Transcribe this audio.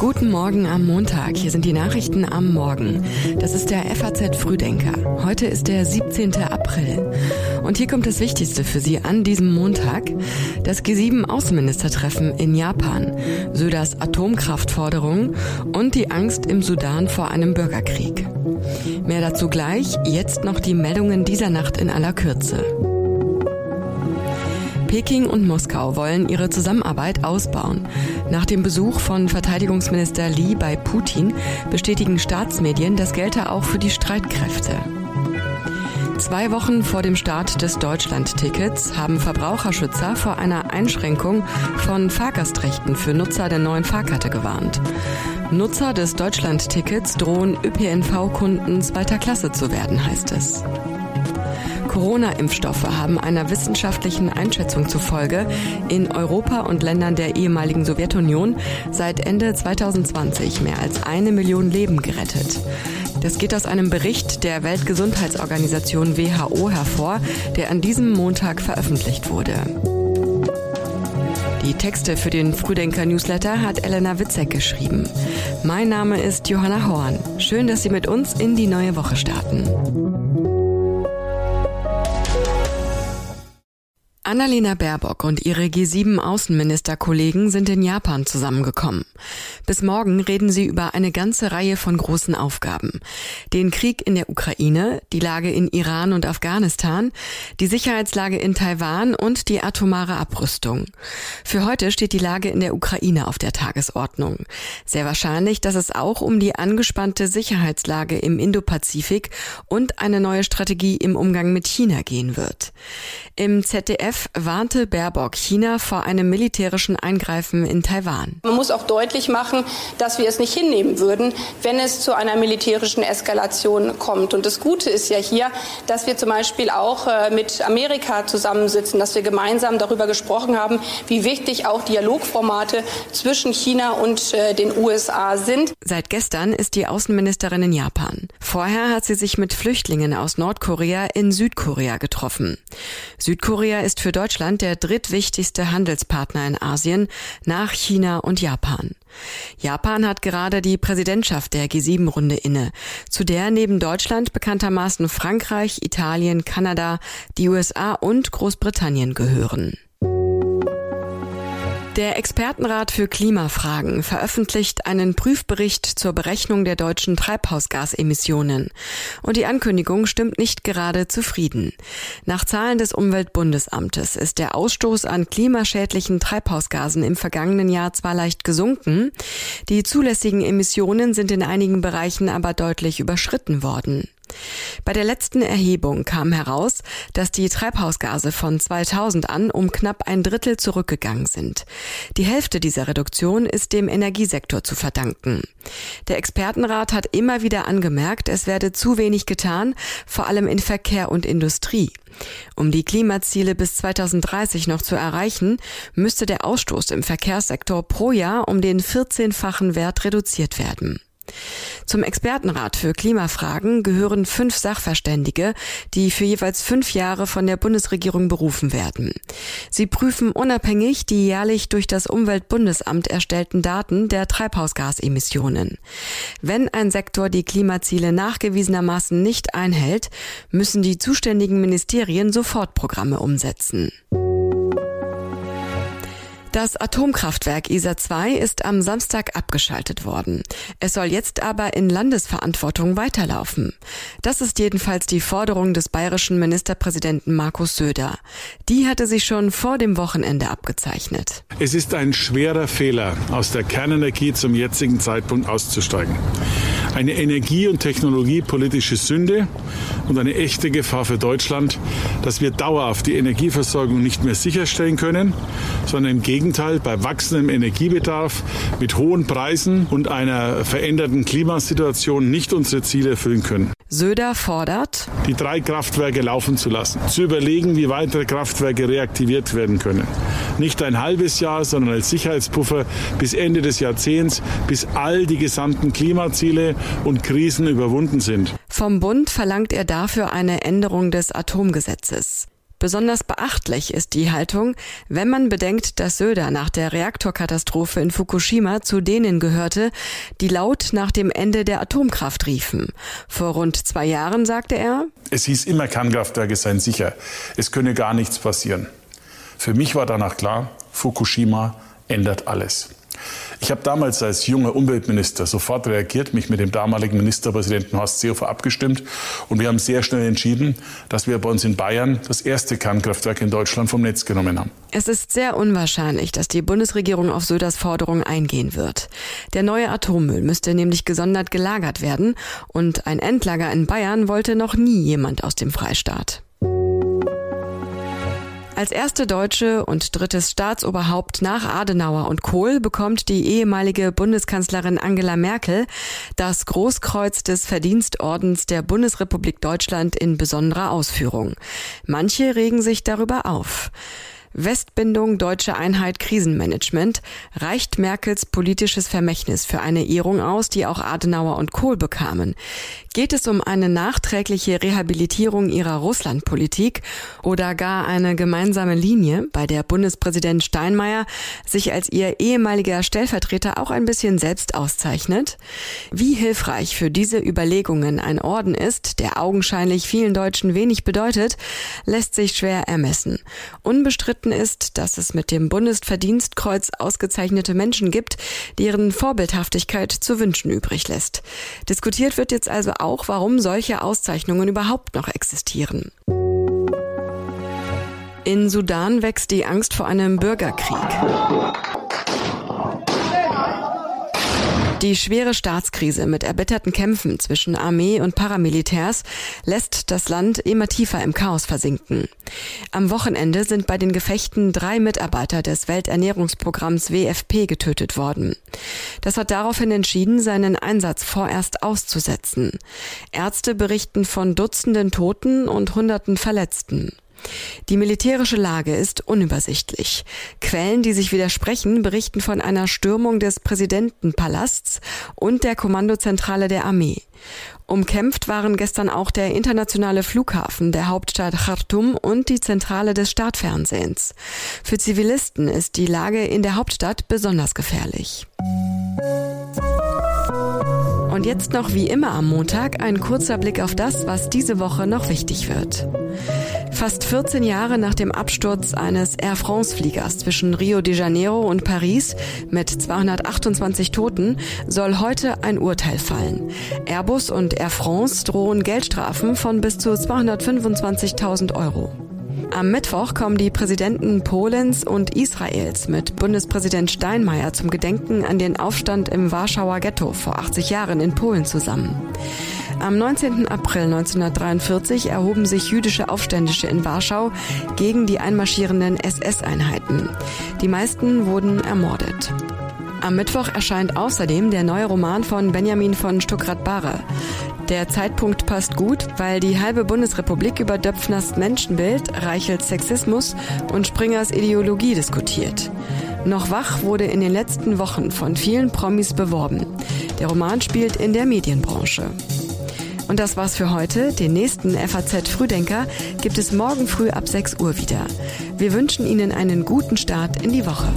Guten Morgen am Montag. Hier sind die Nachrichten am Morgen. Das ist der FAZ Frühdenker. Heute ist der 17. April. Und hier kommt das Wichtigste für Sie an diesem Montag. Das G7 Außenministertreffen in Japan, Söders Atomkraftforderung und die Angst im Sudan vor einem Bürgerkrieg. Mehr dazu gleich. Jetzt noch die Meldungen dieser Nacht in aller Kürze. Peking und Moskau wollen ihre Zusammenarbeit ausbauen. Nach dem Besuch von Verteidigungsminister Li bei Putin bestätigen Staatsmedien, das gelte auch für die Streitkräfte. Zwei Wochen vor dem Start des Deutschland-Tickets haben Verbraucherschützer vor einer Einschränkung von Fahrgastrechten für Nutzer der neuen Fahrkarte gewarnt. Nutzer des Deutschland-Tickets drohen ÖPNV-Kunden zweiter Klasse zu werden, heißt es. Corona-Impfstoffe haben einer wissenschaftlichen Einschätzung zufolge in Europa und Ländern der ehemaligen Sowjetunion seit Ende 2020 mehr als eine Million Leben gerettet. Das geht aus einem Bericht der Weltgesundheitsorganisation WHO hervor, der an diesem Montag veröffentlicht wurde. Die Texte für den Frühdenker Newsletter hat Elena Witzek geschrieben. Mein Name ist Johanna Horn. Schön, dass Sie mit uns in die neue Woche starten. Annalena Baerbock und ihre G7-Außenministerkollegen sind in Japan zusammengekommen. Bis morgen reden sie über eine ganze Reihe von großen Aufgaben. Den Krieg in der Ukraine, die Lage in Iran und Afghanistan, die Sicherheitslage in Taiwan und die atomare Abrüstung. Für heute steht die Lage in der Ukraine auf der Tagesordnung. Sehr wahrscheinlich, dass es auch um die angespannte Sicherheitslage im Indopazifik und eine neue Strategie im Umgang mit China gehen wird. Im ZDF warnte Baerbock China vor einem militärischen Eingreifen in Taiwan. Man muss auch deutlich machen, dass wir es nicht hinnehmen würden, wenn es zu einer militärischen Eskalation kommt. Und das Gute ist ja hier, dass wir zum Beispiel auch äh, mit Amerika zusammensitzen, dass wir gemeinsam darüber gesprochen haben, wie wichtig auch Dialogformate zwischen China und äh, den USA sind. Seit gestern ist die Außenministerin in Japan. Vorher hat sie sich mit Flüchtlingen aus Nordkorea in Südkorea getroffen. Südkorea ist für Deutschland der drittwichtigste Handelspartner in Asien nach China und Japan. Japan hat gerade die Präsidentschaft der G7-Runde inne, zu der neben Deutschland bekanntermaßen Frankreich, Italien, Kanada, die USA und Großbritannien gehören. Der Expertenrat für Klimafragen veröffentlicht einen Prüfbericht zur Berechnung der deutschen Treibhausgasemissionen. Und die Ankündigung stimmt nicht gerade zufrieden. Nach Zahlen des Umweltbundesamtes ist der Ausstoß an klimaschädlichen Treibhausgasen im vergangenen Jahr zwar leicht gesunken, die zulässigen Emissionen sind in einigen Bereichen aber deutlich überschritten worden. Bei der letzten Erhebung kam heraus, dass die Treibhausgase von 2000 an um knapp ein Drittel zurückgegangen sind. Die Hälfte dieser Reduktion ist dem Energiesektor zu verdanken. Der Expertenrat hat immer wieder angemerkt, es werde zu wenig getan, vor allem in Verkehr und Industrie. Um die Klimaziele bis 2030 noch zu erreichen, müsste der Ausstoß im Verkehrssektor pro Jahr um den 14-fachen Wert reduziert werden. Zum Expertenrat für Klimafragen gehören fünf Sachverständige, die für jeweils fünf Jahre von der Bundesregierung berufen werden. Sie prüfen unabhängig die jährlich durch das Umweltbundesamt erstellten Daten der Treibhausgasemissionen. Wenn ein Sektor die Klimaziele nachgewiesenermaßen nicht einhält, müssen die zuständigen Ministerien Sofortprogramme umsetzen. Das Atomkraftwerk ISA 2 ist am Samstag abgeschaltet worden. Es soll jetzt aber in Landesverantwortung weiterlaufen. Das ist jedenfalls die Forderung des bayerischen Ministerpräsidenten Markus Söder. Die hatte sich schon vor dem Wochenende abgezeichnet. Es ist ein schwerer Fehler, aus der Kernenergie zum jetzigen Zeitpunkt auszusteigen. Eine energie- und technologiepolitische Sünde und eine echte Gefahr für Deutschland, dass wir dauerhaft die Energieversorgung nicht mehr sicherstellen können, sondern im Gegenteil Gegenteil, bei wachsendem Energiebedarf mit hohen Preisen und einer veränderten Klimasituation nicht unsere Ziele erfüllen können. Söder fordert, die drei Kraftwerke laufen zu lassen, zu überlegen, wie weitere Kraftwerke reaktiviert werden können. Nicht ein halbes Jahr, sondern als Sicherheitspuffer bis Ende des Jahrzehnts, bis all die gesamten Klimaziele und Krisen überwunden sind. Vom Bund verlangt er dafür eine Änderung des Atomgesetzes. Besonders beachtlich ist die Haltung, wenn man bedenkt, dass Söder nach der Reaktorkatastrophe in Fukushima zu denen gehörte, die laut nach dem Ende der Atomkraft riefen. Vor rund zwei Jahren sagte er, es hieß immer, Kernkraftwerke seien sicher. Es könne gar nichts passieren. Für mich war danach klar, Fukushima ändert alles. Ich habe damals als junger Umweltminister sofort reagiert, mich mit dem damaligen Ministerpräsidenten Horst Seehofer abgestimmt und wir haben sehr schnell entschieden, dass wir bei uns in Bayern das erste Kernkraftwerk in Deutschland vom Netz genommen haben. Es ist sehr unwahrscheinlich, dass die Bundesregierung auf Söders Forderung eingehen wird. Der neue Atommüll müsste nämlich gesondert gelagert werden und ein Endlager in Bayern wollte noch nie jemand aus dem Freistaat. Als erste Deutsche und drittes Staatsoberhaupt nach Adenauer und Kohl bekommt die ehemalige Bundeskanzlerin Angela Merkel das Großkreuz des Verdienstordens der Bundesrepublik Deutschland in besonderer Ausführung. Manche regen sich darüber auf. Westbindung Deutsche Einheit Krisenmanagement reicht Merkels politisches Vermächtnis für eine Ehrung aus, die auch Adenauer und Kohl bekamen. Geht es um eine nachträgliche Rehabilitierung ihrer Russlandpolitik oder gar eine gemeinsame Linie, bei der Bundespräsident Steinmeier sich als ihr ehemaliger Stellvertreter auch ein bisschen selbst auszeichnet? Wie hilfreich für diese Überlegungen ein Orden ist, der augenscheinlich vielen Deutschen wenig bedeutet, lässt sich schwer ermessen. Unbestritten ist, dass es mit dem Bundesverdienstkreuz ausgezeichnete Menschen gibt, deren Vorbildhaftigkeit zu wünschen übrig lässt. Diskutiert wird jetzt also auch, warum solche Auszeichnungen überhaupt noch existieren. In Sudan wächst die Angst vor einem Bürgerkrieg. Die schwere Staatskrise mit erbitterten Kämpfen zwischen Armee und Paramilitärs lässt das Land immer tiefer im Chaos versinken. Am Wochenende sind bei den Gefechten drei Mitarbeiter des Welternährungsprogramms WFP getötet worden. Das hat daraufhin entschieden, seinen Einsatz vorerst auszusetzen. Ärzte berichten von Dutzenden Toten und Hunderten Verletzten. Die militärische Lage ist unübersichtlich. Quellen, die sich widersprechen, berichten von einer Stürmung des Präsidentenpalasts und der Kommandozentrale der Armee. Umkämpft waren gestern auch der internationale Flughafen der Hauptstadt Khartoum und die Zentrale des Startfernsehens. Für Zivilisten ist die Lage in der Hauptstadt besonders gefährlich. Und jetzt noch wie immer am Montag ein kurzer Blick auf das, was diese Woche noch wichtig wird. Fast 14 Jahre nach dem Absturz eines Air France-Fliegers zwischen Rio de Janeiro und Paris mit 228 Toten soll heute ein Urteil fallen. Airbus und Air France drohen Geldstrafen von bis zu 225.000 Euro. Am Mittwoch kommen die Präsidenten Polens und Israels mit Bundespräsident Steinmeier zum Gedenken an den Aufstand im Warschauer Ghetto vor 80 Jahren in Polen zusammen. Am 19. April 1943 erhoben sich jüdische Aufständische in Warschau gegen die einmarschierenden SS-Einheiten. Die meisten wurden ermordet. Am Mittwoch erscheint außerdem der neue Roman von Benjamin von Stuckrad-Barre. Der Zeitpunkt passt gut, weil die halbe Bundesrepublik über Döpfners Menschenbild, Reichels Sexismus und Springers Ideologie diskutiert. Noch wach wurde in den letzten Wochen von vielen Promis beworben. Der Roman spielt in der Medienbranche. Und das war's für heute. Den nächsten FAZ Frühdenker gibt es morgen früh ab 6 Uhr wieder. Wir wünschen Ihnen einen guten Start in die Woche.